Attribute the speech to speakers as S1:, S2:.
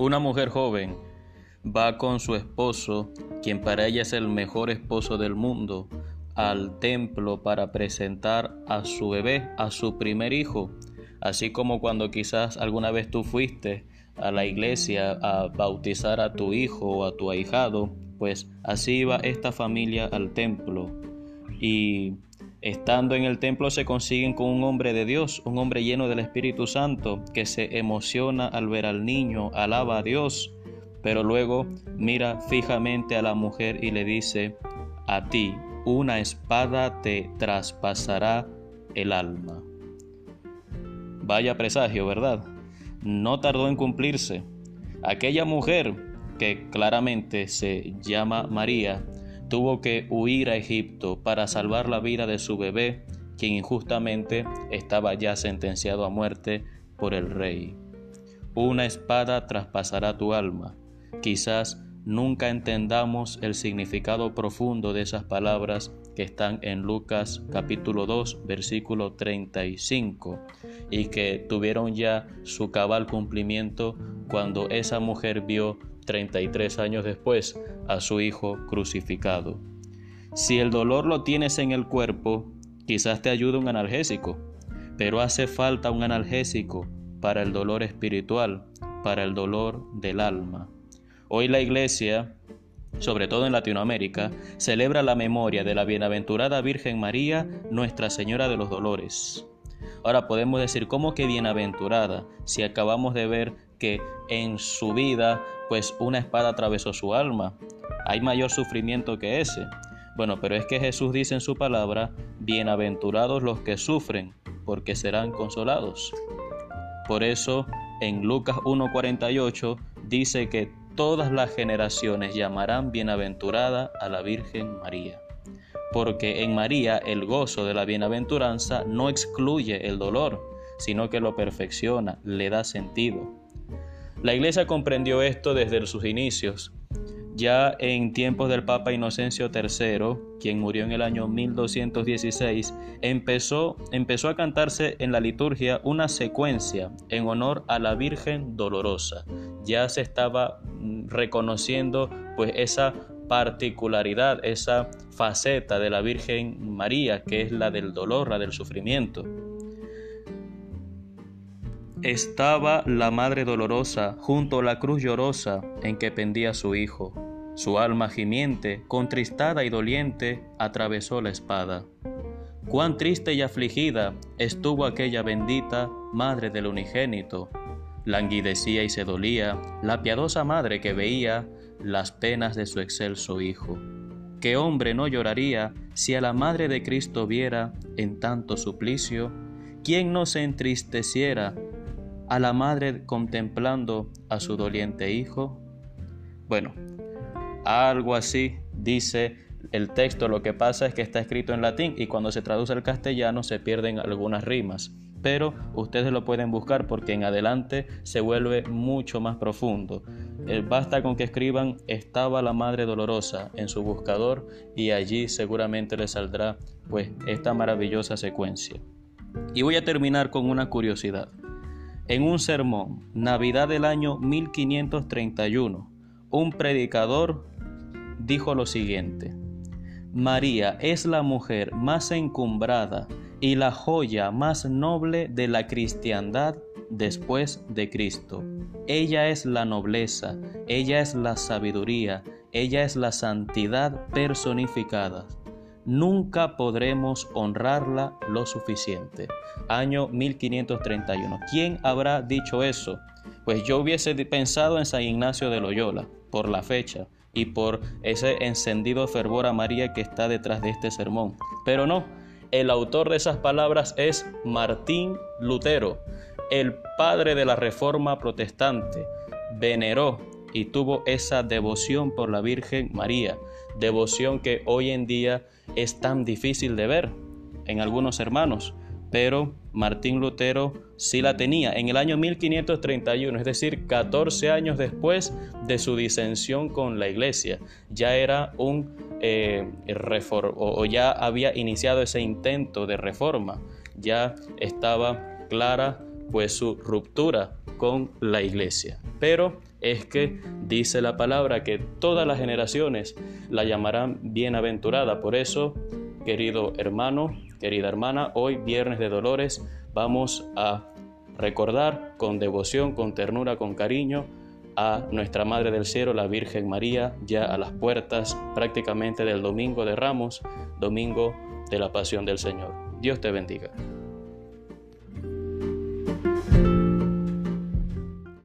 S1: Una mujer joven va con su esposo, quien para ella es el mejor esposo del mundo, al templo para presentar a su bebé, a su primer hijo, así como cuando quizás alguna vez tú fuiste a la iglesia a bautizar a tu hijo o a tu ahijado, pues así iba esta familia al templo. Y Estando en el templo se consiguen con un hombre de Dios, un hombre lleno del Espíritu Santo, que se emociona al ver al niño, alaba a Dios, pero luego mira fijamente a la mujer y le dice, a ti una espada te traspasará el alma. Vaya presagio, ¿verdad? No tardó en cumplirse. Aquella mujer, que claramente se llama María, tuvo que huir a Egipto para salvar la vida de su bebé, quien injustamente estaba ya sentenciado a muerte por el rey. Una espada traspasará tu alma. Quizás nunca entendamos el significado profundo de esas palabras que están en Lucas capítulo 2 versículo 35 y que tuvieron ya su cabal cumplimiento cuando esa mujer vio 33 años después a su hijo crucificado. Si el dolor lo tienes en el cuerpo, quizás te ayude un analgésico, pero hace falta un analgésico para el dolor espiritual, para el dolor del alma. Hoy la iglesia, sobre todo en Latinoamérica, celebra la memoria de la bienaventurada Virgen María, Nuestra Señora de los Dolores. Ahora podemos decir, ¿cómo que bienaventurada? Si acabamos de ver que en su vida pues una espada atravesó su alma. Hay mayor sufrimiento que ese. Bueno, pero es que Jesús dice en su palabra, bienaventurados los que sufren, porque serán consolados. Por eso en Lucas 1.48 dice que todas las generaciones llamarán bienaventurada a la Virgen María. Porque en María el gozo de la bienaventuranza no excluye el dolor, sino que lo perfecciona, le da sentido. La Iglesia comprendió esto desde sus inicios. Ya en tiempos del Papa Inocencio III, quien murió en el año 1216, empezó, empezó a cantarse en la liturgia una secuencia en honor a la Virgen Dolorosa. Ya se estaba mm, reconociendo pues esa particularidad, esa faceta de la Virgen María, que es la del dolor, la del sufrimiento estaba la Madre Dolorosa junto a la cruz llorosa en que pendía su Hijo. Su alma gimiente, contristada y doliente, atravesó la espada. Cuán triste y afligida estuvo aquella bendita Madre del Unigénito. Languidecía y se dolía la piadosa Madre que veía las penas de su excelso Hijo. ¿Qué hombre no lloraría si a la Madre de Cristo viera en tanto suplicio? ¿Quién no se entristeciera a la madre contemplando a su doliente hijo? Bueno, algo así dice el texto, lo que pasa es que está escrito en latín y cuando se traduce al castellano se pierden algunas rimas, pero ustedes lo pueden buscar porque en adelante se vuelve mucho más profundo. Eh, basta con que escriban estaba la madre dolorosa en su buscador y allí seguramente les saldrá pues esta maravillosa secuencia. Y voy a terminar con una curiosidad. En un sermón, Navidad del año 1531, un predicador dijo lo siguiente, María es la mujer más encumbrada y la joya más noble de la cristiandad después de Cristo. Ella es la nobleza, ella es la sabiduría, ella es la santidad personificada nunca podremos honrarla lo suficiente. Año 1531. ¿Quién habrá dicho eso? Pues yo hubiese pensado en San Ignacio de Loyola, por la fecha y por ese encendido fervor a María que está detrás de este sermón. Pero no, el autor de esas palabras es Martín Lutero, el padre de la Reforma Protestante. Veneró y tuvo esa devoción por la Virgen María, devoción que hoy en día es tan difícil de ver en algunos hermanos, pero Martín Lutero sí la tenía en el año 1531, es decir, 14 años después de su disensión con la iglesia. Ya era un eh, o ya había iniciado ese intento de reforma, ya estaba clara pues su ruptura con la iglesia. Pero es que dice la palabra que todas las generaciones la llamarán bienaventurada. Por eso, querido hermano, querida hermana, hoy viernes de dolores vamos a recordar con devoción, con ternura, con cariño a nuestra Madre del Cielo, la Virgen María, ya a las puertas prácticamente del Domingo de Ramos, Domingo de la Pasión del Señor. Dios te bendiga.